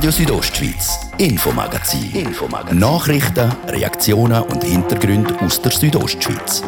Radio Südostschweiz, Infomagazin. Infomagazin. Nachrichten, Reaktionen und Hintergründe aus der Südostschweiz.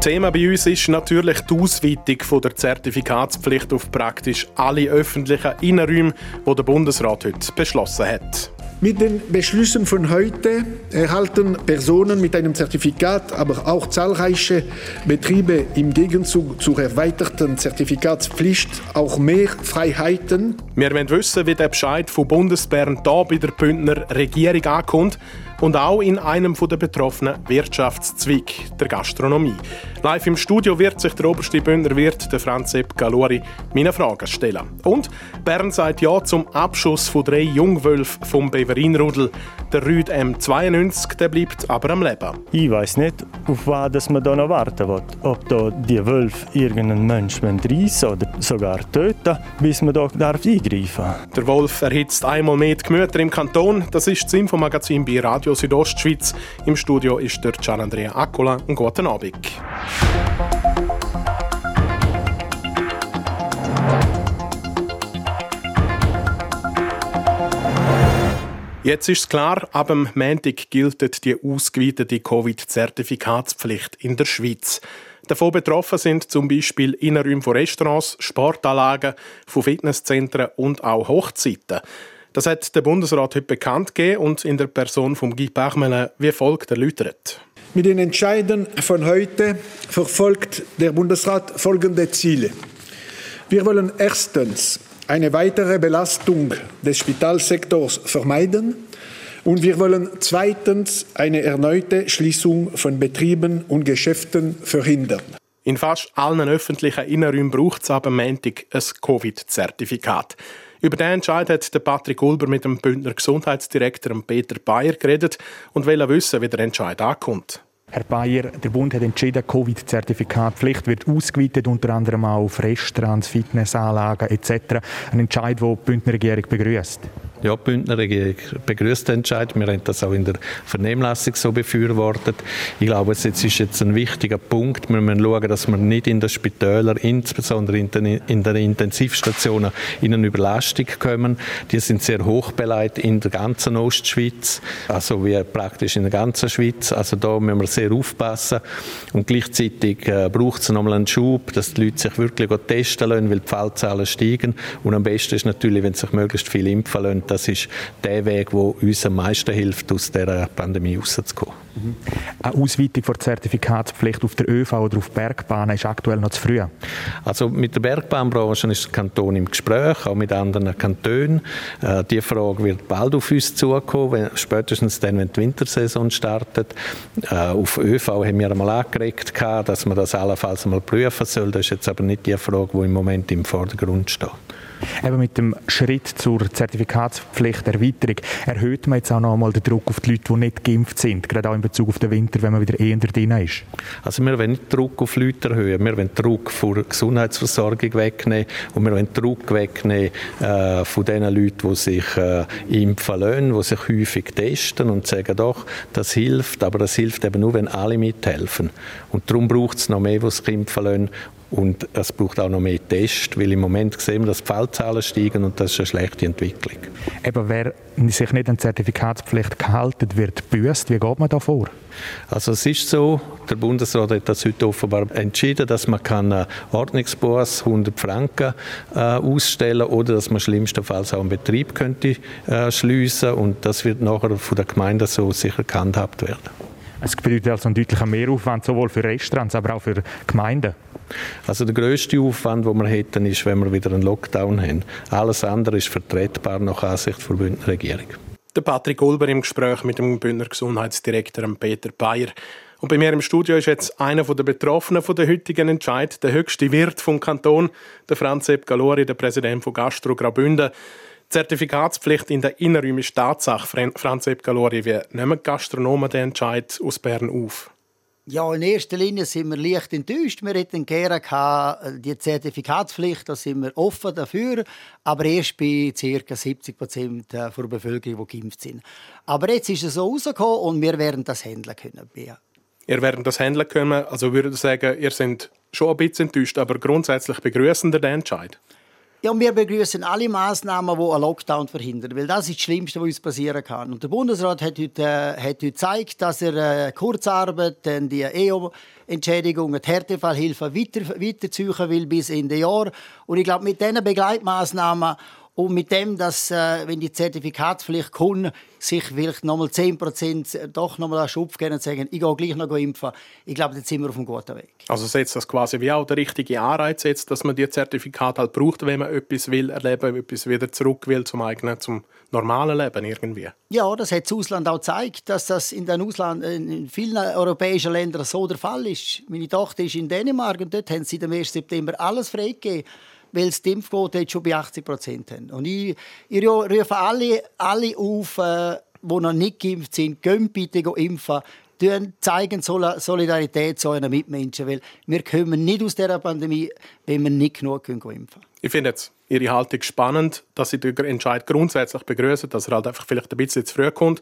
Thema bei uns ist natürlich die Ausweitung der Zertifikatspflicht auf praktisch alle öffentlichen Innenräume, die der Bundesrat heute beschlossen hat. Mit den Beschlüssen von heute erhalten Personen mit einem Zertifikat, aber auch zahlreiche Betriebe im Gegenzug zur erweiterten Zertifikatspflicht auch mehr Freiheiten. Wir wollen wissen, wie der Bescheid von Bundesbern da bei der Bündner Regierung ankommt und auch in einem der betroffenen Wirtschaftszweige, der Gastronomie. Live im Studio wird sich der oberste Bündner Wirt, der Franz Sepp Galori, meine Fragen stellen. Und Bern sagt ja zum Abschuss von drei Jungwölfen vom Beverinrudel. Der Rüd M92 der bleibt aber am Leben. Ich weiß nicht, auf was man da noch warten will. Ob da die Wölfe irgendeinen Menschen reissen oder sogar töten, bis man da darf eingreifen darf. Der Wolf erhitzt einmal mehr die Gemüter im Kanton. Das ist das Infomagazin bei Radio Südostschweiz. Im Studio ist der Gian Andrea Accola. Und guten Abend. Jetzt ist klar, ab dem Montag gilt die ausgeweitete Covid-Zertifikatspflicht in der Schweiz. Davon betroffen sind zum Beispiel Innenräume von Restaurants, Sportanlagen, von Fitnesszentren und auch Hochzeiten. Das hat der Bundesrat heute bekannt gegeben und in der Person von Guy Parmelin wie folgt erläutert. Mit den Entscheiden von heute verfolgt der Bundesrat folgende Ziele. Wir wollen erstens eine weitere Belastung des Spitalsektors vermeiden und wir wollen zweitens eine erneute Schließung von Betrieben und Geschäften verhindern. In fast allen öffentlichen Innenräumen braucht es aber Montag ein Covid-Zertifikat. Über den Entscheid hat der Patrick Ulber mit dem Bündner Gesundheitsdirektor Peter Bayer geredet und will wissen, wie der Entscheid ankommt. Herr Bayer, der Bund hat entschieden, die Covid-Zertifikatpflicht wird ausgeweitet, unter anderem auch auf Restaurants, Fitnessanlagen etc. Ein Entscheid, den die Bündner Regierung begrüßt. Ja, die Bündner Regierung begrüßt den Entscheid. Wir haben das auch in der Vernehmlassung so befürwortet. Ich glaube, es ist jetzt ein wichtiger Punkt. Wir müssen schauen, dass wir nicht in den Spitälern, insbesondere in den, in den Intensivstationen, in eine Überlastung kommen. Die sind sehr hoch in der ganzen Ostschweiz, also wie praktisch in der ganzen Schweiz. Also da müssen wir sehr aufpassen. Und gleichzeitig äh, braucht es nochmal einen Schub, dass die Leute sich wirklich testen lassen, weil die Fallzahlen steigen. Und am besten ist natürlich, wenn sich möglichst viel impfen lassen das ist der Weg, der uns am meisten hilft, aus dieser Pandemie rauszukommen. Mhm. Eine Ausweitung der Zertifikatspflicht auf der ÖV oder auf Bergbahnen ist aktuell noch zu früh. Also mit der Bergbahnbranche ist der Kanton im Gespräch, auch mit anderen Kantonen. Äh, die Frage wird bald auf uns zukommen, spätestens dann, wenn die Wintersaison startet. Äh, auf ÖV haben wir einmal angeregt, dass man das allenfalls einmal prüfen soll. Das ist jetzt aber nicht die Frage, die im Moment im Vordergrund steht. Eben mit dem Schritt zur Zertifikatspflicht Erweiterung erhöht man jetzt auch noch einmal den Druck auf die Leute, die nicht geimpft sind, gerade auch in Bezug auf den Winter, wenn man wieder eher drin ist. Also wir wollen nicht Druck auf Leute erhöhen, wir wollen Druck von der Gesundheitsversorgung wegnehmen und wir wollen Druck wegnehmen äh, von den Leuten, die sich äh, impfen lassen, die sich häufig testen und sagen, doch, das hilft, aber das hilft eben nur, wenn alle mithelfen. Und darum braucht es noch mehr, die sich impfen lassen und es braucht auch noch mehr Tests, weil im Moment sehen wir, dass die Fallzahlen steigen und das ist eine schlechte Entwicklung. Eben, wer sich nicht an die Zertifikatspflicht gehalten wird, büßt. Wie geht man da vor? Also es ist so, der Bundesrat hat das heute offenbar entschieden, dass man kann Ordnungsbuß 100 Franken äh, ausstellen oder dass man schlimmstenfalls auch einen Betrieb könnte äh, schliessen und das wird nachher von der Gemeinde so sicher gehandhabt werden. Es bedeutet also einen deutlichen Mehraufwand sowohl für Restaurants, aber auch für Gemeinden. Also der grösste Aufwand, den wir hätten, ist, wenn wir wieder einen Lockdown haben. Alles andere ist vertretbar nach Ansicht der Bündner Regierung. Der Patrick Ulber im Gespräch mit dem Bündner Gesundheitsdirektor Peter Bayer. Und bei mir im Studio ist jetzt einer der Betroffenen von der heutigen Entscheid, der höchste Wirt vom Kanton, der Franz Sepp Galori, der Präsident von Gastro Graubünden. Zertifikatspflicht in der Innenräumen ist Tatsache. Franz Sepp Galori, wie nehmen Gastronomen den Entscheid aus Bern auf? Ja, in erster Linie sind wir leicht enttäuscht. Wir hätten gerne äh, die Zertifikatspflicht, da sind wir offen dafür, aber erst bei ca. 70 Prozent äh, der Bevölkerung, die geimpft sind. Aber jetzt ist es so rausgekommen und wir werden das handeln können. Ihr werdet das handeln können, also würde ich sagen, ihr seid schon ein bisschen enttäuscht, aber grundsätzlich begrüßen den Entscheid. Ja, und wir begrüßen alle Maßnahmen, die einen Lockdown verhindern, weil das ist das Schlimmste, was uns passieren kann. Und der Bundesrat hat heute, äh, hat heute gezeigt, dass er äh, Kurzarbeit, dann die EO-Entschädigung, die Härtefallhilfe weiter, weiterziehen will bis Ende Jahr. Und ich glaube, mit diesen Begleitmaßnahmen und mit dem, dass, äh, wenn die Zertifikatspflicht kommt, sich vielleicht nochmal 10 Prozent doch nochmal einen Schupf geben und sagen, ich gehe gleich noch impfen. Ich glaube, jetzt sind wir auf einem guten Weg. Also setzt das quasi wie auch der richtige Anreiz jetzt, dass man die Zertifikate halt braucht, wenn man etwas will erleben, etwas wieder zurück will zum eigenen, zum normalen Leben irgendwie. Ja, das hat das Ausland auch gezeigt, dass das in den Ausland, in vielen europäischen Ländern so der Fall ist. Meine Tochter ist in Dänemark und dort haben sie am 1. September alles freigegeben weil die Impfquote jetzt schon bei 80 Prozent haben. Und ich, ich rufe alle, alle auf, äh, die noch nicht geimpft sind, gehen bitte impfen. Zeigen Solidarität zu euren Mitmenschen, weil wir kommen nicht aus dieser Pandemie, wenn wir nicht genug impfen können. Ich finde jetzt Ihre Haltung spannend, dass Sie den Entscheid grundsätzlich begrüßen, dass er halt einfach vielleicht ein bisschen zu früh kommt.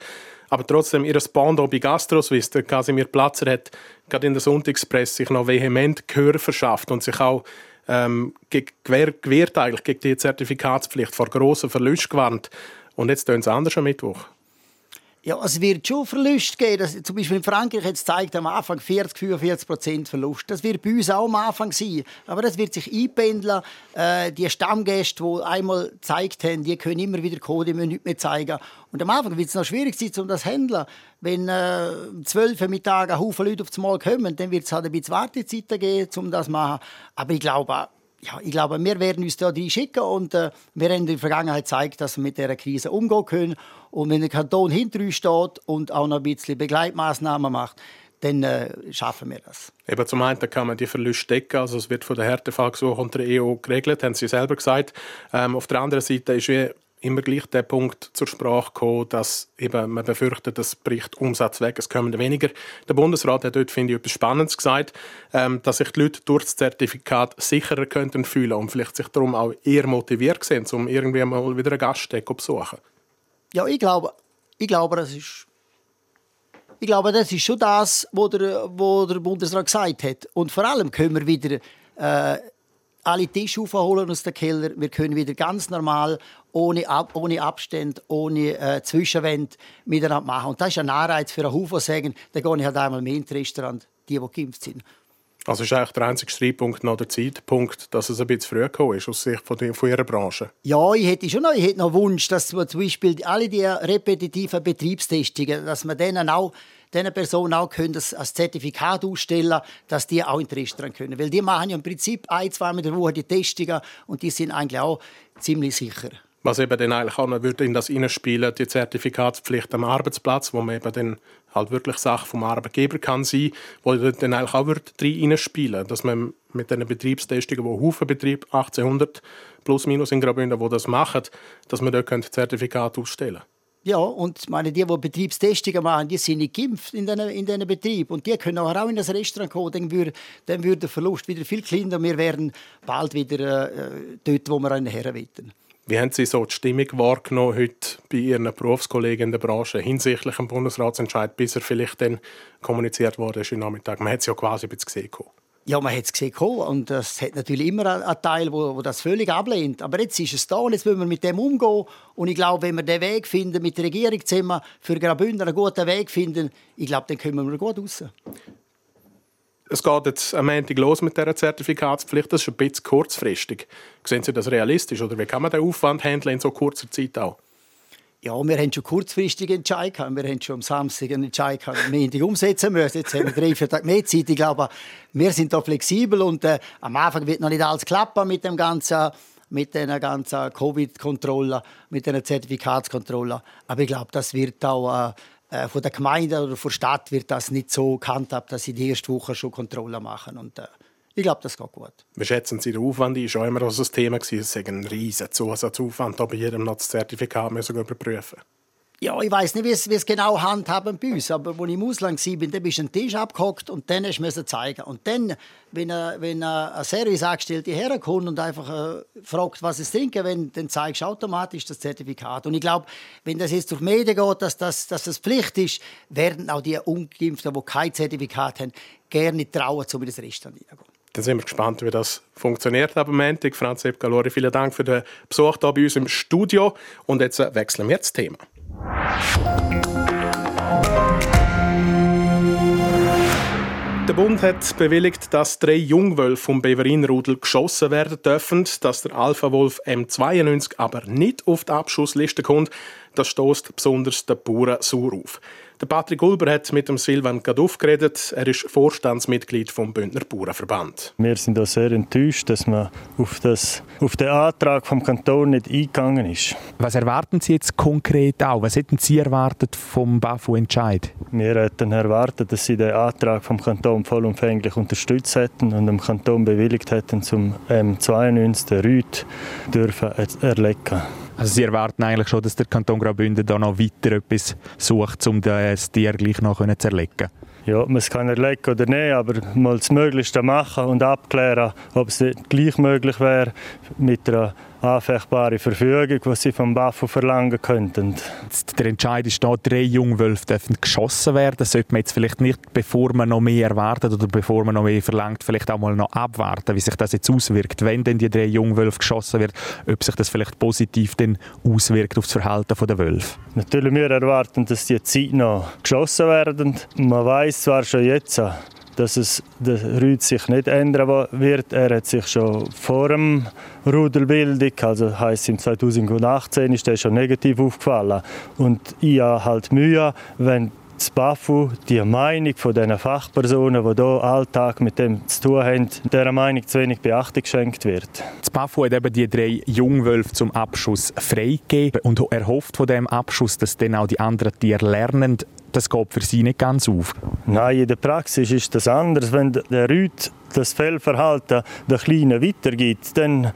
Aber trotzdem, Ihr Spando bei GastroSwiss, der Casimir Platzer hat gerade in der Sonntagspresse sich noch vehement Gehör verschafft und sich auch ähm, gewährt eigentlich gegen die Zertifikatspflicht vor grossen Verlusten gewarnt. Und jetzt tun sie anders am Mittwoch. Ja, es wird schon Verluste geben. Das, zum Beispiel in Frankreich es zeigt am Anfang 40, 45 Prozent Verlust. Das wird bei uns auch am Anfang sein. Aber das wird sich einpendeln. Äh, die Stammgäste, die einmal gezeigt haben, die können immer wieder kommen, die müssen nichts mehr zeigen. Und am Anfang wird es noch schwierig sein, um das zu handeln. Wenn äh, zwölf äh, Mittag ein Haufen Leute auf das Mal kommen, dann wird es halt ein bisschen Wartezeiten geben, um das zu machen. Aber ich glaube, ja, ich glaube, wir werden uns da schicken und äh, wir haben in der Vergangenheit gezeigt, dass wir mit dieser Krise umgehen können. Und wenn der Kanton hinter uns steht und auch noch ein bisschen Begleitmaßnahmen macht, dann äh, schaffen wir das. Eben zum einen kann man die Verluste decken, also es wird von der Härtefallgesuch unter der EU geregelt, haben Sie selber gesagt. Ähm, auf der anderen Seite ist wie immer gleich der Punkt zur Sprache gekommen, dass eben man befürchtet, es bricht Umsatz weg, es kommen weniger. Der Bundesrat hat dort, finde ich, etwas Spannendes gesagt, ähm, dass sich die Leute durch das Zertifikat sicherer könnten fühlen und vielleicht sich darum auch eher motiviert sind, um irgendwie mal wieder einen Gaststätte zu besuchen. Ja, ich glaube, ich glaube, das ist ich glaube, das ist schon das, was der, wo der Bundesrat gesagt hat. Und vor allem können wir wieder äh, alle Tische aufholen aus dem Keller. Wir können wieder ganz normal, ohne, Ab ohne Abstand, ohne äh, Zwischenwände miteinander machen. Und das ist ein Anreiz für einen Haufen, sagen, dann gehe ich halt einmal mehr ins Restaurant, die, die geimpft sind. Also ist eigentlich der einzige Streitpunkt noch der Zeitpunkt, dass es ein bisschen früh gekommen ist, aus Sicht von, von Ihrer Branche? Ja, ich hätte schon noch, ich hätte noch Wunsch, dass zum Beispiel alle die repetitiven Betriebstestungen, dass man denen auch diesen Personen auch können das als Zertifikat ausstellen, dass die auch in die Restaurant können. Weil die machen ja im Prinzip ein, zwei Mal in der Woche die Testungen und die sind eigentlich auch ziemlich sicher. Was eben dann eigentlich auch noch würde in das hineinspielen, die Zertifikatspflicht am Arbeitsplatz, wo man eben dann halt wirklich Sache vom Arbeitgeber kann sein, wo dann eigentlich auch wird reinspielen, dass man mit diesen Betriebstestungen, wo Haufen Betrieb 1800 plus minus in Graubünden, wo das machen, dass man dort Zertifikat ausstellen könnte. Ja, und meine, die, die Betriebstestungen machen, die sind nicht geimpft in diesen in den Betrieb. Und die können auch in das Restaurant kommen. Dann würde, dann würde der Verlust wieder viel kleiner. Wir wären bald wieder äh, dort, wo wir her wollen. Wie haben Sie so die Stimmung wahrgenommen heute bei Ihren Berufskollegen in der Branche hinsichtlich dem Bundesratsentscheid, bis er vielleicht dann kommuniziert wurde ist Nachmittag? Man hat es ja quasi ein bisschen gesehen. Ja, man hat es gesehen und es hat natürlich immer einen Teil, wo, wo, das völlig ablehnt. Aber jetzt ist es da und jetzt müssen wir mit dem umgehen. Und ich glaube, wenn wir den Weg finden, mit der Regierung zusammen für Graubünden einen guten Weg finden, ich glaube, dann kommen wir gut raus. Es geht jetzt am Montag los mit dieser Zertifikatspflicht. Das ist ein bisschen kurzfristig. Sehen Sie das realistisch oder wie kann man den Aufwand handeln in so kurzer Zeit auch? Ja, wir haben schon kurzfristig Entscheid gehabt. Wir haben schon am Samstag einen Entscheid gehabt, Montag umsetzen müssen. Jetzt haben wir drei, vier Tage mehr Zeit. Ich glaube, wir sind da flexibel und äh, am Anfang wird noch nicht alles klappen mit dem ganzen mit den ganzen Covid-Kontrollen, mit den Zertifikatskontrollen. Aber ich glaube, das wird auch äh, äh, von der Gemeinde oder von der Stadt wird das nicht so gehandhabt, dass sie die erste Woche schon Kontrollen machen. Und, äh, ich glaube, das geht gut. Wie schätzen Sie den Aufwand? War auch immer so ein Thema. Es ist ein riesiger Zusatzaufwand, bei jedem noch das Zertifikat müssen überprüfen ja, ich weiß nicht, wie es, wie es genau handhaben bei uns, aber als ich im Ausland war, dann bist du einen Tisch abgehockt und dann musst du zeigen. Und dann, wenn, ein, wenn ein Serviceangestellte herkommt und einfach äh, fragt, was es trinken will, dann zeigst du automatisch das Zertifikat. Und ich glaube, wenn das jetzt durch Medien geht, dass das, dass das Pflicht ist, werden auch die Ungeimpften, die kein Zertifikat haben, gerne trauen, um in das Restaurant hineinzugehen. Dann sind wir gespannt, wie das funktioniert am Montag. Franz Epgalori, vielen Dank für den Besuch hier bei uns im Studio. Und jetzt wechseln wir das Thema. Der Bund hat bewilligt, dass drei Jungwölfe vom Beverinrudel geschossen werden dürfen, dass der Alpha-Wolf M92 aber nicht auf die Abschussliste kommt. Das stoßt besonders den Bauern sauer auf. Der Patrick Ulber hat mit dem Silvan Gaduff geredet. Er ist Vorstandsmitglied vom Bündner Bauernverband. Wir sind auch sehr enttäuscht, dass man auf, das, auf den Antrag vom Kanton nicht eingegangen ist. Was erwarten Sie jetzt konkret auch? Was hätten Sie erwartet vom BAFU-Entscheid? Wir hätten erwartet, dass Sie den Antrag vom Kanton vollumfänglich unterstützt hätten und dem Kanton bewilligt hätten, zum M92 den Rüt dürfen erlegen also Sie erwarten eigentlich schon, dass der Kanton Graubünden da noch weiter etwas sucht, um das Tier gleich noch zu erlegen? Ja, man kann erlegen oder nicht, aber mal das Möglichste machen und abklären, ob es gleich möglich wäre mit einer anfechtbare Verfügung, die sie vom BAFU verlangen könnten. Der Entscheid ist da, drei Jungwölfe dürfen geschossen werden. Das sollte man jetzt vielleicht nicht, bevor man noch mehr erwartet oder bevor man noch mehr verlangt, vielleicht auch mal noch abwarten, wie sich das jetzt auswirkt, wenn denn die drei Jungwölfe geschossen werden, ob sich das vielleicht positiv dann auswirkt auf das Verhalten der Wölfe. Natürlich, wir erwarten, dass die Zeit noch geschossen werden. Man weiß zwar schon jetzt, dass es der Rüd sich nicht ändern wird. Er hat sich schon vor dem Rudelbildung, also heißt im 2018 ist er schon negativ aufgefallen. Und ich habe halt Mühe, wenn das BAFU die Meinung von diesen Fachpersonen, die hier Alltag mit dem zu tun haben, dieser Meinung zu wenig Beachtung geschenkt wird. Das BAFU hat eben die drei Jungwölfe zum Abschuss freigegeben und erhofft von dem Abschuss, dass dann auch die anderen Tiere lernen, das geht für Sie nicht ganz auf. Nein, in der Praxis ist das anders. Wenn der Rüd das Fellverhalten der Kleinen weitergibt, dann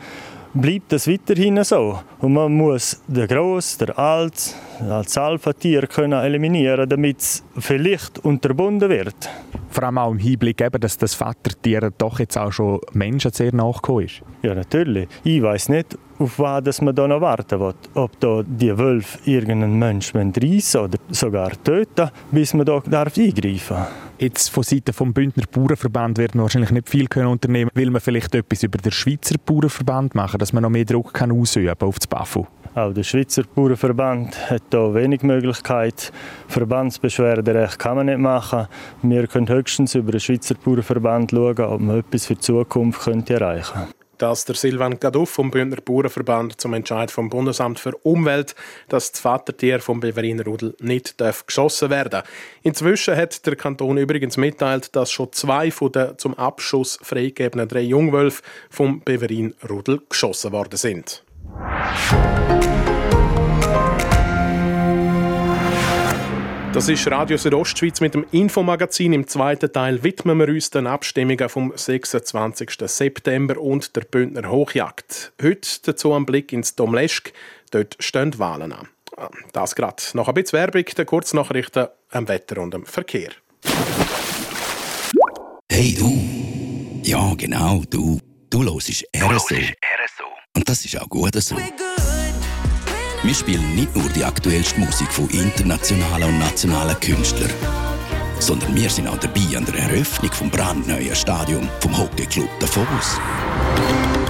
bleibt das weiterhin so. Und man muss den Gross, der Alt, als Alpha-Tier eliminieren, damit es vielleicht unterbunden wird. Vor allem auch im Hinblick, eben, dass das Vatertier doch jetzt auch schon Menschen sehr nachgekommen ist. Ja, natürlich. Ich weiß nicht, auf was man da noch warten will. Ob da die Wölfe irgendeinen Menschen reissen oder sogar töten, bis man da darf eingreifen darf. Jetzt von Seiten des Bündner Bauernverband wird man wahrscheinlich nicht viel können unternehmen Will man vielleicht etwas über den Schweizer Bauernverband machen, dass man noch mehr Druck kann ausüben auf das BAFU? Auch der Schweizer Bauernverband hat hier wenig Möglichkeit. Verbandsbeschwerderecht kann man nicht machen. Wir können höchstens über den Schweizer Bauernverband schauen, ob man etwas für die Zukunft könnte erreichen könnte dass der Silvan Gaduff vom Bündner Bauernverband zum Entscheid vom Bundesamt für Umwelt, dass das Vatertier vom Beveriner Rudel nicht darf geschossen werden. Inzwischen hat der Kanton übrigens mitteilt, dass schon zwei von den zum Abschuss freigegebenen drei Jungwölfe vom Beverin Rudel geschossen worden sind. Das ist Radio Südostschweiz mit dem Infomagazin. Im zweiten Teil widmen wir uns den Abstimmungen vom 26. September und der Bündner Hochjagd. Heute dazu ein Blick ins Domleschk. Dort stehen Wahlen an. Das gerade. Noch ein bisschen Werbung, der Kurznachrichten am Wetter und am Verkehr. Hey du! Ja, genau, du. Du hörst RSO. Und das ist auch gut so. Wir spielen nicht nur die aktuellste Musik von internationalen und nationalen Künstlern, sondern wir sind auch dabei an der Eröffnung vom brandneuen Stadion vom Hockeyclub Davos.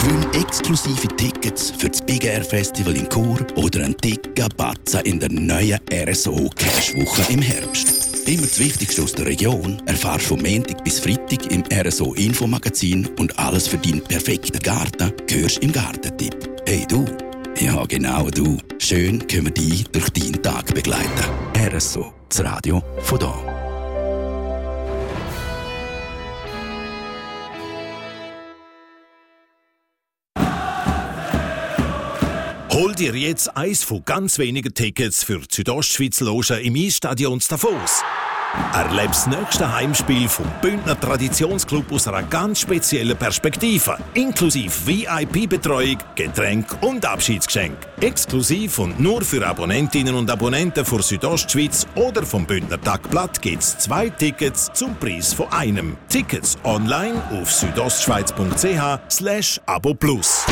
Gewinn exklusive Tickets für das Big Air Festival in Chur oder einen dicken Batzen in der neuen RSO Cash Woche im Herbst. Immer das Wichtigste aus der Region erfahrst du vom Montag bis Freitag im RSO Infomagazin und alles für deinen perfekten Garten hörst im Gartentipp. Hey du! Ja, genau du. Schön können wir dich durch deinen Tag begleiten. RSO, das Radio von da. Hol dir jetzt eins von ganz wenigen Tickets für die Südostschweiz Loge im Eisstadion Davos. Erlebe das nächste Heimspiel vom Bündner Traditionsclub aus einer ganz speziellen Perspektive. Inklusive VIP-Betreuung, Getränk und Abschiedsgeschenk. Exklusiv und nur für Abonnentinnen und Abonnenten von Südostschweiz oder vom Bündner Tagblatt gibt es zwei Tickets zum Preis von einem. Tickets online auf südostschweiz.ch slash abo plus.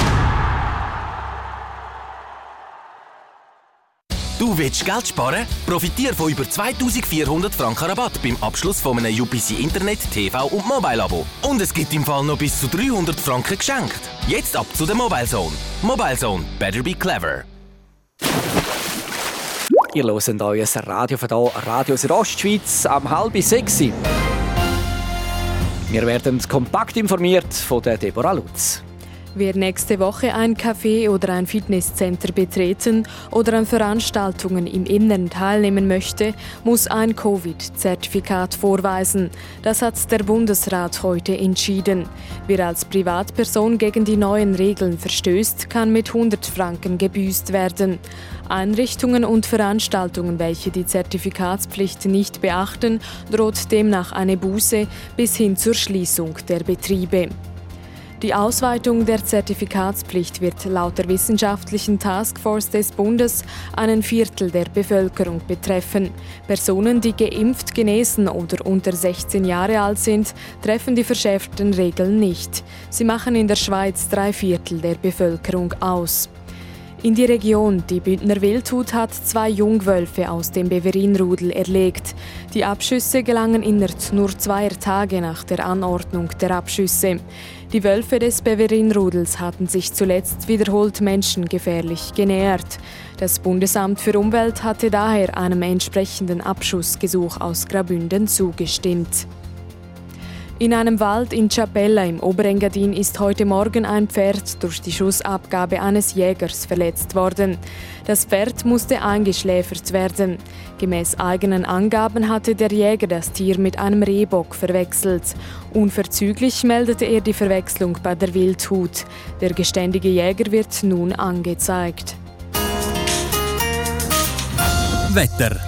Du willst Geld sparen? Profitiere von über 2400 Franken Rabatt beim Abschluss von einem UPC Internet, TV und Mobile-Abo. Und es gibt im Fall noch bis zu 300 Franken geschenkt. Jetzt ab zu der Mobile Zone. Mobile Zone, better be clever. Ihr hört euer Radio von hier, Radio Südostschweiz, am halb sechs. Wir werden kompakt informiert von der Deborah Lutz. Wer nächste Woche ein Café oder ein Fitnesscenter betreten oder an Veranstaltungen im Inneren teilnehmen möchte, muss ein Covid-Zertifikat vorweisen. Das hat der Bundesrat heute entschieden. Wer als Privatperson gegen die neuen Regeln verstößt, kann mit 100 Franken gebüßt werden. Einrichtungen und Veranstaltungen, welche die Zertifikatspflicht nicht beachten, droht demnach eine Buße bis hin zur Schließung der Betriebe. Die Ausweitung der Zertifikatspflicht wird laut der wissenschaftlichen Taskforce des Bundes einen Viertel der Bevölkerung betreffen. Personen, die geimpft, genesen oder unter 16 Jahre alt sind, treffen die verschärften Regeln nicht. Sie machen in der Schweiz drei Viertel der Bevölkerung aus. In die Region, die Bündner Wildhut hat zwei Jungwölfe aus dem Beverinrudel erlegt. Die Abschüsse gelangen innerhalb nur zweier Tage nach der Anordnung der Abschüsse. Die Wölfe des Beverinrudels hatten sich zuletzt wiederholt menschengefährlich genähert. Das Bundesamt für Umwelt hatte daher einem entsprechenden Abschussgesuch aus Grabünden zugestimmt. In einem Wald in Chapella im Oberengadin ist heute Morgen ein Pferd durch die Schussabgabe eines Jägers verletzt worden. Das Pferd musste eingeschläfert werden. Gemäß eigenen Angaben hatte der Jäger das Tier mit einem Rehbock verwechselt. Unverzüglich meldete er die Verwechslung bei der Wildhut. Der geständige Jäger wird nun angezeigt. Wetter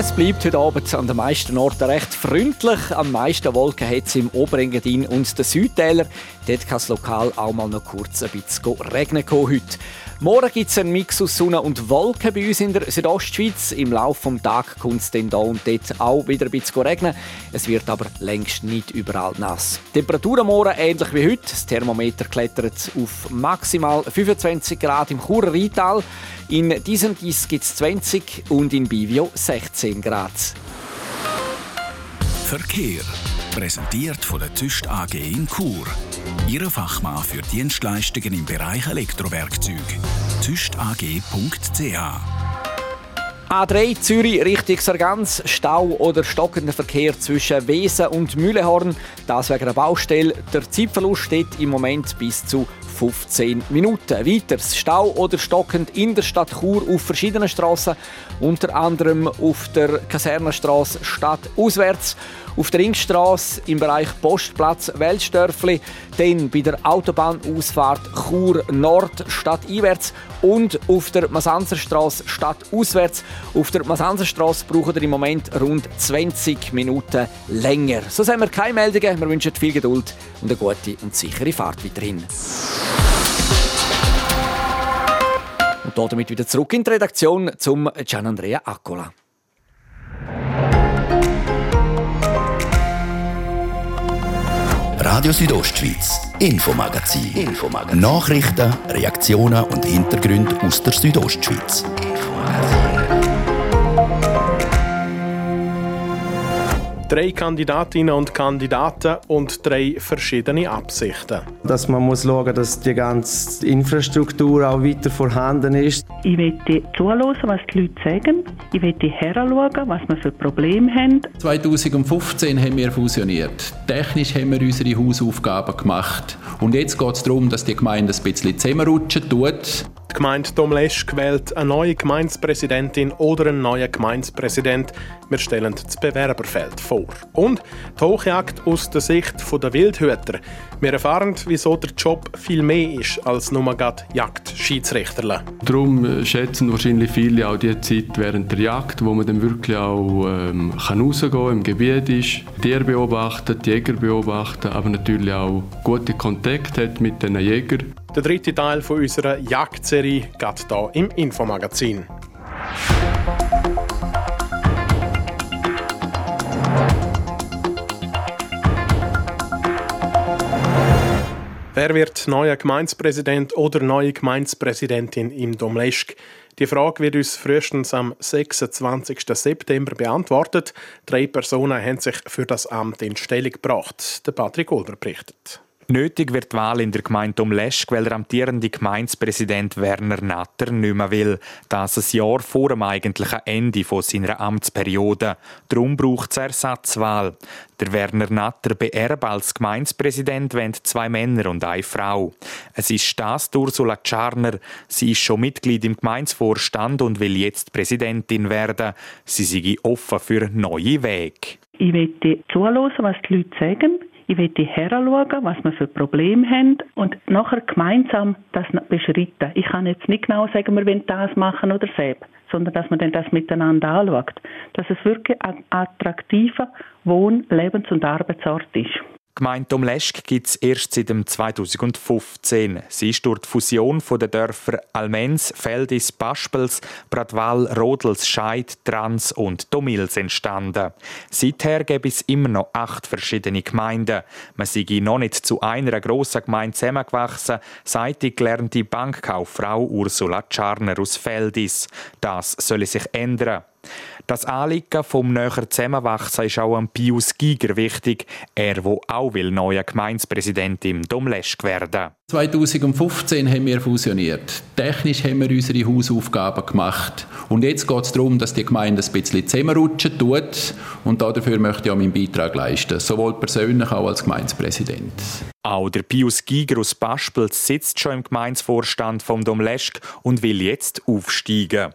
Es bleibt heute Abend an den meisten Orten recht freundlich. Am meisten Wolken hat es im Oberengadin und den Südtäler. Dort kann es lokal auch mal noch kurz ein bisschen regnen heute. Morgen gibt es einen Mix aus Sonne und Wolken bei uns in der Südostschweiz. Im Laufe des Tages kommt es dann hier und dort auch wieder ein bisschen regnen. Es wird aber längst nicht überall nass. Die Temperatur am Morgen ähnlich wie heute. Das Thermometer klettert auf maximal 25 Grad im Churer Rheintal. In diesem Dies gibt es 20 und in Bivio 16 Grad. Verkehr. Präsentiert von der Tüst AG in Chur. Ihre Fachmann für Dienstleistungen im Bereich Elektrowerkzeug. tüstag.ch A3 Zürich Richtung Sargans, Stau oder stockender Verkehr zwischen Wesen und Mühlehorn. Das wegen einer Baustelle. Der Zeitverlust steht im Moment bis zu 15 Minuten. Weiters Stau oder stockend in der Stadt Chur auf verschiedenen Straßen, unter anderem auf der Kasernenstraße stadtauswärts auf der Ringstraße im Bereich Postplatz Weltstörfli, dann bei der Autobahnausfahrt Chur Nord stadteinwärts und auf der Masanzerstraße stadtauswärts. Auf der Masanzerstraße brauchen wir im Moment rund 20 Minuten länger. So haben wir keine Meldungen. Wir wünschen viel Geduld und eine gute und sichere Fahrt weiterhin. Damit wieder zurück in die Redaktion zum Gian Andrea Accola. Radio Südostschweiz, Infomagazin. Infomagazin. Nachrichten, Reaktionen und Hintergründe aus der Südostschweiz. Drei Kandidatinnen und Kandidaten und drei verschiedene Absichten. Dass man muss schauen, dass die ganze Infrastruktur auch weiter vorhanden ist. Ich möchte zuhören, was die Leute sagen. Ich möchte heranschauen, was wir für Probleme haben. 2015 haben wir fusioniert. Technisch haben wir unsere Hausaufgaben gemacht. Und jetzt geht es darum, dass die Gemeinde ein bisschen zusammenrutschen tut. Die Gemeinde Domleschg wählt eine neue Gemeindepräsidentin oder einen neuen Gemeindepräsident. Wir stellen das Bewerberfeld vor. Und die Hochjagd aus der Sicht der Wildhüter. Wir erfahren, wieso der Job viel mehr ist als nur gerade Jagdschiedsrichterle. Darum schätzen wahrscheinlich viele auch die Zeit während der Jagd, wo man dann wirklich auch ähm, kann rausgehen kann, im Gebiet ist, Tiere beobachten, Jäger beobachten, aber natürlich auch gute Kontakte hat mit den Jägern. Der dritte Teil von unserer Jagdserie geht hier im Infomagazin. Wer wird neuer Gemeindepräsident oder neue Gemeindepräsidentin im Domleschg? Die Frage wird uns frühestens am 26. September beantwortet. Drei Personen haben sich für das Amt in Stellung gebracht. Der Patrick Olber berichtet. Nötig wird die Wahl in der Gemeinde um Leschk, weil der amtierende Gemeindepräsident Werner Natter nicht mehr will. Das ein Jahr vor dem eigentlichen Ende seiner Amtsperiode. Darum braucht es Ersatzwahl. Der Werner Natter beerbt als Gemeindepräsident zwei Männer und eine Frau. Es ist das Ursula Czarner. Sie ist schon Mitglied im Gemeindevorstand und will jetzt Präsidentin werden. Sie sei offen für neue Wege. Ich möchte zuhören, was die Leute sagen. Ich möchte heranschauen, was wir für Probleme haben und nachher gemeinsam das beschreiten. Ich kann jetzt nicht genau sagen, wir wollen das machen oder das, sondern dass man dann das miteinander anschaut. Dass es wirklich ein attraktiver Wohn-, Lebens- und Arbeitsort ist. Gemeinde Domleschg gibt es erst seit 2015. Sie ist durch die Fusion der Dörfer Almens, Feldis, Baspels, Bradwal, Rodels, Scheid, Trans und Domils entstanden. Seither gibt es immer noch acht verschiedene Gemeinden. Man sei noch nicht zu einer grossen Gemeinde zusammengewachsen, sagt die gelernte Bankkauffrau Ursula Czarner aus Feldis. Das soll sich ändern. Das Anliegen vom näher Zusammenwachsen ist auch am Pius Giger wichtig. Er, wo auch will neuer Gemeindepräsident im Domleschg werden. 2015 haben wir fusioniert. Technisch haben wir unsere Hausaufgaben gemacht. Und jetzt geht es darum, dass die Gemeinde ein bisschen zusammenrutschen tut. Und dafür möchte ich auch meinen Beitrag leisten. Sowohl persönlich als auch als Gemeindepräsident. Auch der Pius Giger aus Baspels sitzt schon im Gemeindevorstand vom Domleschg und will jetzt aufsteigen.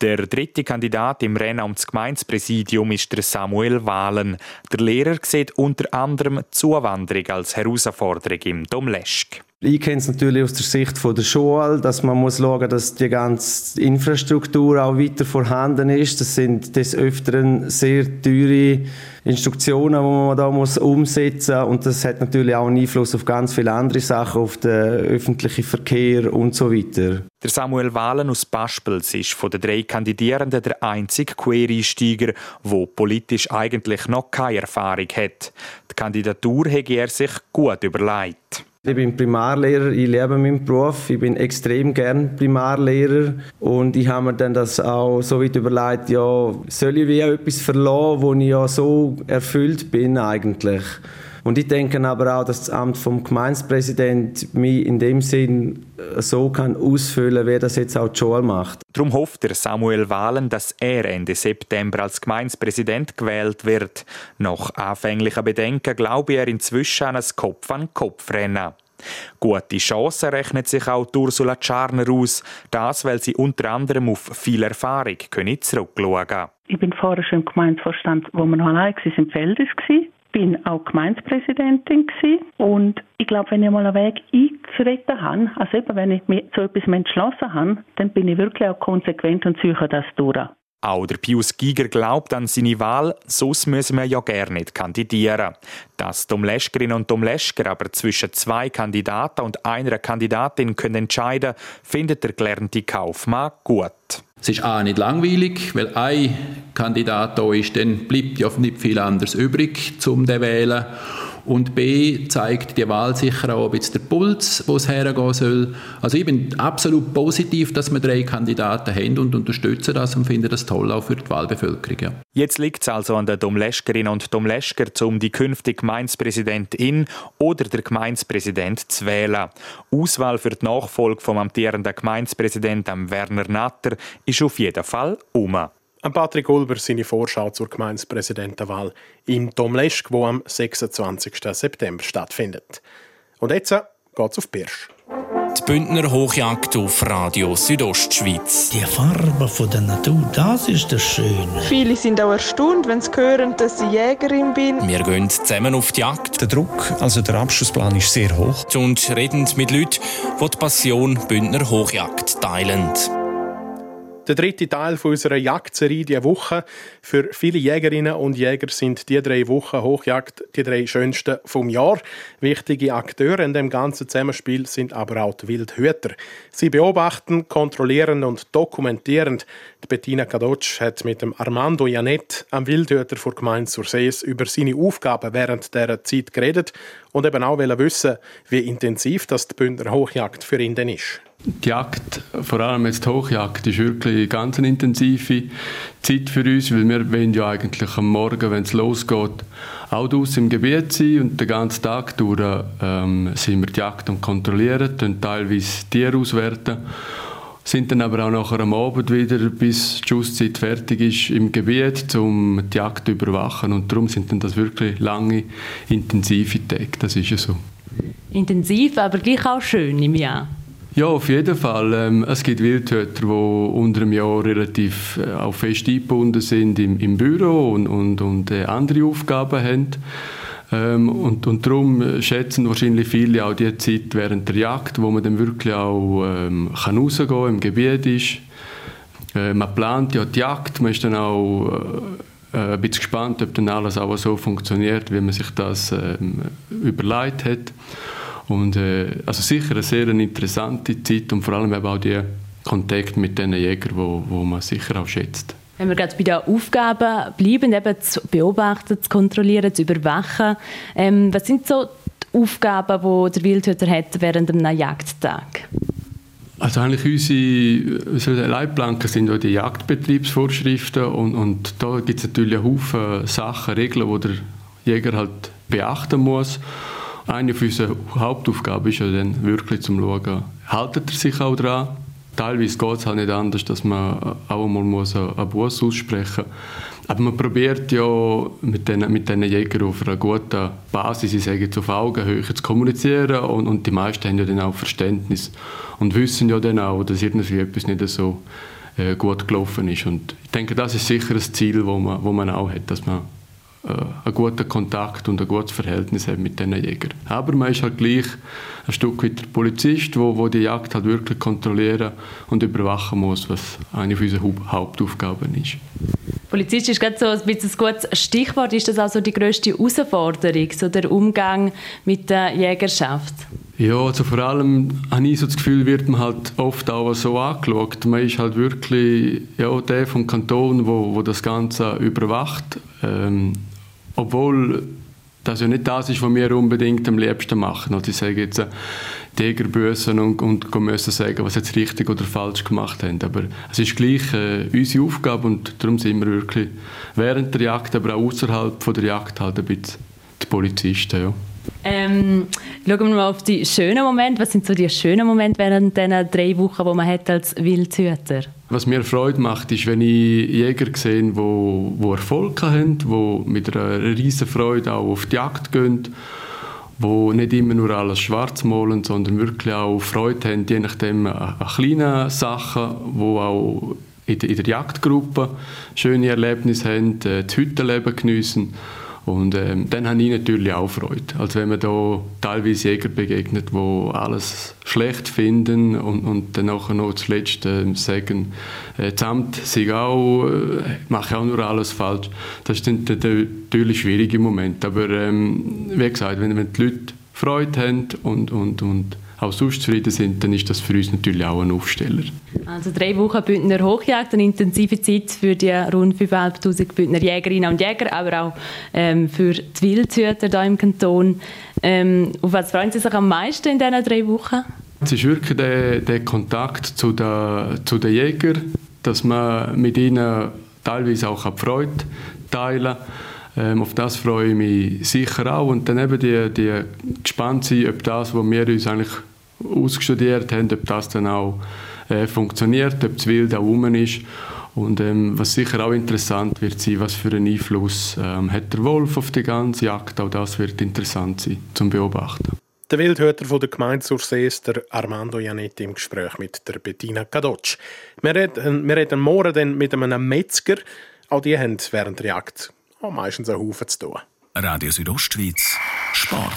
Der dritte Kandidat im Rennen ums Gemeindepräsidium ist der Samuel Wahlen. Der Lehrer sieht unter anderem Zuwanderung als Herausforderung im Domleschg. Ich kenne es natürlich aus der Sicht der Schule, dass man muss schauen, dass die ganze Infrastruktur auch weiter vorhanden ist. Das sind des Öfteren sehr teure Instruktionen, die man da muss umsetzen muss. Und das hat natürlich auch einen Einfluss auf ganz viele andere Sachen, auf den öffentlichen Verkehr und so weiter. Der Samuel Wahlen aus Baspels ist von den drei Kandidierenden der einzige Quereinsteiger, der politisch eigentlich noch keine Erfahrung hat. Die Kandidatur hätte er sich gut überlegt. Ich bin Primarlehrer, ich liebe meinen Beruf, ich bin extrem gern Primarlehrer und ich habe mir dann das auch so weit überlegt, ja, soll ich wie etwas verlassen, wo ich ja so erfüllt bin eigentlich. Und ich denke aber auch, dass das Amt vom Gemeindepräsident mich in dem Sinn äh, so kann ausfüllen, wie das jetzt auch Joel macht. Darum hofft der Samuel Wahlen, dass er Ende September als Gemeindepräsident gewählt wird. Nach anfänglichen Bedenken glaube er inzwischen an ein Kopf-an-Kopf-Rennen. Gute Chancen rechnet sich auch Ursula Czarner aus. Das, weil sie unter anderem auf viel Erfahrung können zurückschauen können. Ich bin vorher schon im Gemeindevorstand, wo wir noch allein im Feld war bin auch Gemeindepräsidentin gewesen. und ich glaube, wenn ich mal einen Weg einzuretten habe, also eben, wenn ich mich zu etwas entschlossen habe, dann bin ich wirklich auch konsequent und ziehe das durch. Auch der Pius Giger glaubt an seine Wahl, sonst müssen wir ja gar nicht kandidieren. Dass Domleschkerinnen und Domleschker aber zwischen zwei Kandidaten und einer Kandidatin können entscheiden, findet der gelernte Kaufmann gut. Es ist A nicht langweilig, weil ein Kandidat da ist, dann bleibt ja nicht viel anderes übrig, zum zu wählen. Und B zeigt die Wahl sicher auch ein bisschen der Puls, wo es hergehen soll. Also ich bin absolut positiv, dass wir drei Kandidaten haben und unterstütze das und finde das toll auch für die Wahlbevölkerung. Ja. Jetzt liegt es also an den Domleschkerinnen und Domleschker, um die künftige Gemeindepräsidentin oder der Gemeindepräsident zu wählen. Auswahl für die Nachfolge vom amtierenden Gemeindepräsidenten Werner Natter ist auf jeden Fall um. Patrick Ulber seine Vorschau zur Gemeindepräsidentenwahl in Domleschk, wo am 26. September stattfindet. Und jetzt geht's auf Birsch. Die Bündner Hochjagd auf Radio Südostschweiz. Die Farbe von der Natur, das ist das Schöne. Viele sind auch erstaunt, wenn sie hören, dass ich Jägerin bin. Wir gehen zusammen auf die Jagd. Der Druck, also der Abschlussplan ist sehr hoch. Und reden mit Leuten, die die Passion Bündner Hochjagd teilen. Der dritte Teil unserer Jagdserie diese Woche. Für viele Jägerinnen und Jäger sind die drei Wochen Hochjagd die drei schönsten vom Jahr. Wichtige Akteure in dem ganzen Zusammenspiel sind aber auch die Wildhüter. Sie beobachten, kontrollieren und dokumentieren. Die Bettina Kadotsch hat mit dem Armando Janet, am Wildhüter vor Gemeinde Sursees, über seine Aufgaben während dieser Zeit geredet und eben auch wissen, wie intensiv das die Bündner Hochjagd für ihn denn ist. Die Jagd, vor allem jetzt die Hochjagd, ist wirklich eine ganz intensive Zeit für uns, weil wir wollen ja eigentlich am Morgen, wenn es losgeht, auch draußen im Gebiet sein und den ganzen Tag durch ähm, sind wir die Jagd und kontrollieren, dann teilweise Tiere auswerten, sind dann aber auch nachher am Abend wieder, bis die Schusszeit fertig ist, im Gebiet, um die Jagd zu überwachen und darum sind dann das wirklich lange, intensive Tage, das ist ja so. Intensiv, aber gleich auch schön im Jahr. Ja, auf jeden Fall. Ähm, es gibt Wildhüter, die unter dem Jahr relativ äh, auch fest eingebunden sind im, im Büro und, und, und äh, andere Aufgaben haben. Ähm, und, und darum schätzen wahrscheinlich viele auch die Zeit während der Jagd, wo man dann wirklich auch ähm, kann rausgehen kann, im Gebiet ist. Äh, man plant ja die Jagd, man ist dann auch äh, ein bisschen gespannt, ob dann alles auch so funktioniert, wie man sich das ähm, überlegt hat. Und äh, also sicher eine sehr interessante Zeit und vor allem eben auch die Kontakt mit den Jägern, wo, wo man sicher auch schätzt. Wenn wir gerade bei den Aufgaben bleiben, eben zu beobachten, zu kontrollieren, zu überwachen, ähm, was sind so die Aufgaben, die der Wildhüter hat während einem Jagdtag? Also eigentlich unsere, unsere Leitplanken sind auch die Jagdbetriebsvorschriften und, und da gibt es natürlich einen Haufen Sachen, Regeln, die der Jäger halt beachten muss. Eine unserer Hauptaufgaben ist ja dann wirklich zum Schauen, haltet er sich auch dran. Teilweise geht es halt nicht anders, dass man auch einmal muss einen Bus aussprechen muss. Aber man probiert ja mit diesen mit Jägern auf einer guten Basis, ich sage jetzt auf Augenhöhe, zu kommunizieren und, und die meisten haben ja dann auch Verständnis und wissen ja dann auch, dass irgendwie etwas nicht so äh, gut gelaufen ist. Und ich denke, das ist sicher ein Ziel, wo man, wo man auch hat, dass man äh, einen guten Kontakt und ein gutes Verhältnis haben mit diesen Jägern. Aber man ist halt gleich ein Stück weit der Polizist, wo, wo die Jagd halt wirklich kontrollieren und überwachen muss, was eine unserer Hauptaufgaben ist. Polizist ist gerade so ein bisschen ein gutes Stichwort. Ist das also die grösste Herausforderung, so der Umgang mit der Jägerschaft? Ja, also vor allem habe ich so das Gefühl, wird man halt oft auch so angeschaut. Man ist halt wirklich ja, der vom Kanton, wo, wo das Ganze überwacht. Ähm, obwohl das ja nicht das ist, was wir unbedingt am liebsten machen. Also ich sage jetzt, die Jäger bösen und, und müssen sagen, was jetzt richtig oder falsch gemacht haben. Aber es ist gleich äh, unsere Aufgabe und darum sind wir wirklich während der Jagd, aber auch außerhalb der Jagd halt ein bisschen die Polizisten. Ja. Ähm, schauen wir mal auf die schönen Momente. Was sind so die schönen Momente während diesen drei Wochen, die man hat als Wildhüter? Was mir Freude macht, ist, wenn ich Jäger sehe, die wo, wo Erfolg haben, die mit einer riesen Freude auch auf die Jagd gehen, die nicht immer nur alles schwarz malen, sondern wirklich auch Freude haben, je nachdem an kleinen Sachen, die auch in der, Jagdgruppe schöne Erlebnisse haben, äh, das Hüttenleben geniessen und ähm, dann habe ich natürlich auch Freude. Also wenn man da teilweise Jäger begegnet, die alles schlecht finden und, und dann nachher noch zuletzt äh, sagen, äh, Amt sei auch, äh, mache auch nur alles falsch. Das sind natürlich schwierige Momente. Aber ähm, wie gesagt, wenn, wenn die Leute Freude haben und, und, und auch sonst zufrieden sind, dann ist das für uns natürlich auch ein Aufsteller. Also drei Wochen Bündner Hochjagd, eine intensive Zeit für die rund 5'500 Bündner Jägerinnen und Jäger, aber auch ähm, für die Wildhüter hier im Kanton. Ähm, auf was freuen Sie sich am meisten in diesen drei Wochen? Es ist wirklich der, der Kontakt zu den, zu den Jägern, dass man mit ihnen teilweise auch Freude teilen kann ähm, auf das freue ich mich sicher auch. Und dann eben die, die gespannt sein, ob das, was wir uns eigentlich ausgestudiert haben, ob das dann auch äh, funktioniert, ob das Wild auch rum ist. Und ähm, was sicher auch interessant wird sein, was für einen Einfluss ähm, hat der Wolf auf die ganze Jagd. Auch das wird interessant sein zum Beobachten. Der Wildhüter von der Gemeinde Sursees, der Armando Janetti, im Gespräch mit der Bettina Kadotsch. Wir reden, wir reden morgen dann mit einem Metzger. Auch die haben während der Jagd auch meistens einen Haufen zu tun. Radio Südostschweiz Sport.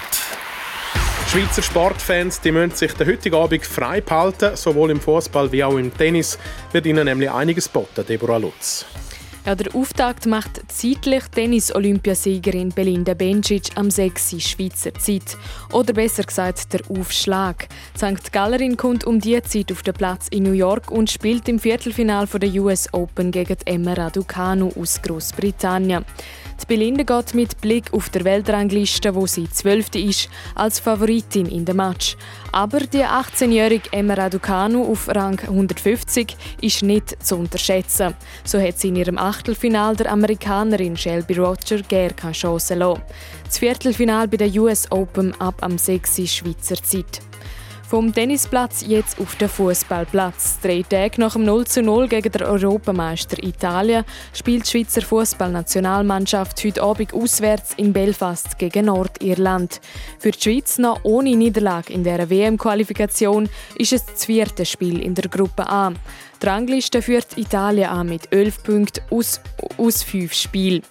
Schweizer Sportfans die müssen sich den heutigen Abend frei behalten. Sowohl im Fußball wie auch im Tennis wird ihnen nämlich einiges boten, Deborah Lutz. Ja, der Auftakt macht zeitlich Tennis-Olympiasiegerin Belinda Bencic am 6. Schweizer Zeit. Oder besser gesagt, der Aufschlag. St. Gallerin kommt um diese Zeit auf den Platz in New York und spielt im Viertelfinal der US Open gegen Emma Raducanu aus Großbritannien. Die Belinda geht mit Blick auf der Weltrangliste, wo sie zwölfte ist, als Favoritin in dem Match. Aber die 18-jährige Emma Raducanu auf Rang 150 ist nicht zu unterschätzen. So hat sie in ihrem Achtelfinal der Amerikanerin Shelby Roger gar keine Chance lassen. Das Viertelfinal bei der US Open ab am 6. Schweizer Zeit. Vom Tennisplatz jetzt auf den Fußballplatz. Drei Tage nach dem 0 zu 0 gegen den Europameister Italien spielt die Schweizer Fußballnationalmannschaft heute Abend auswärts in Belfast gegen Nordirland. Für die Schweiz noch ohne Niederlage in der WM-Qualifikation ist es das vierte Spiel in der Gruppe A. Die Rangliste führt Italien an mit 11 Punkten aus, aus 5 Spielen.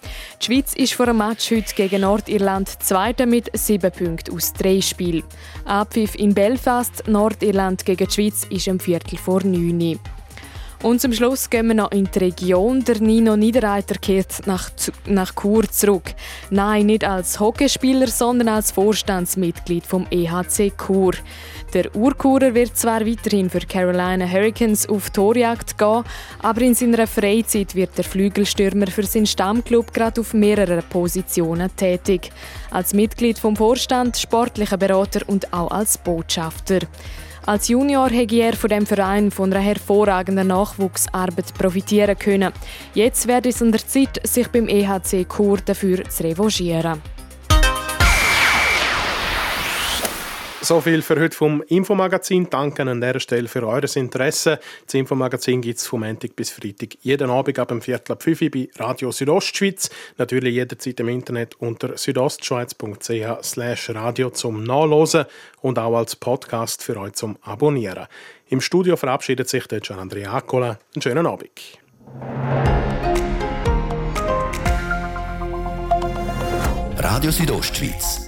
Die Schweiz ist vor dem Match heute gegen Nordirland Zweiter mit 7 Punkten aus 3 Spielen. Abpfiff in Belfast, Nordirland gegen die Schweiz ist am Viertel vor 9 und zum Schluss gehen wir noch in die Region. Der Nino Niederreiter kehrt nach, nach Chur zurück. Nein, nicht als Hockeyspieler, sondern als Vorstandsmitglied vom EHC Chur. Der Urkurer wird zwar weiterhin für Carolina Hurricanes auf Torjagd gehen, aber in seiner Freizeit wird der Flügelstürmer für seinen Stammclub gerade auf mehreren Positionen tätig. Als Mitglied vom Vorstand, sportlicher Berater und auch als Botschafter. Als Junior hätte er von dem Verein von einer hervorragenden Nachwuchsarbeit profitieren können. Jetzt wäre es an der Zeit, sich beim EHC Chur dafür zu revanchieren. So viel für heute vom Infomagazin. Danke an dieser Stelle für eures Interesse. Das Infomagazin gibt es vom Montag bis Freitag jeden Abend ab dem Viertel ab 5 Uhr bei Radio Südostschweiz. Natürlich jederzeit im Internet unter südostschweiz.ch radio zum Nachlesen und auch als Podcast für euch zum Abonnieren. Im Studio verabschiedet sich der Gian Andrea Accola. Einen schönen Abend. Radio Südostschweiz,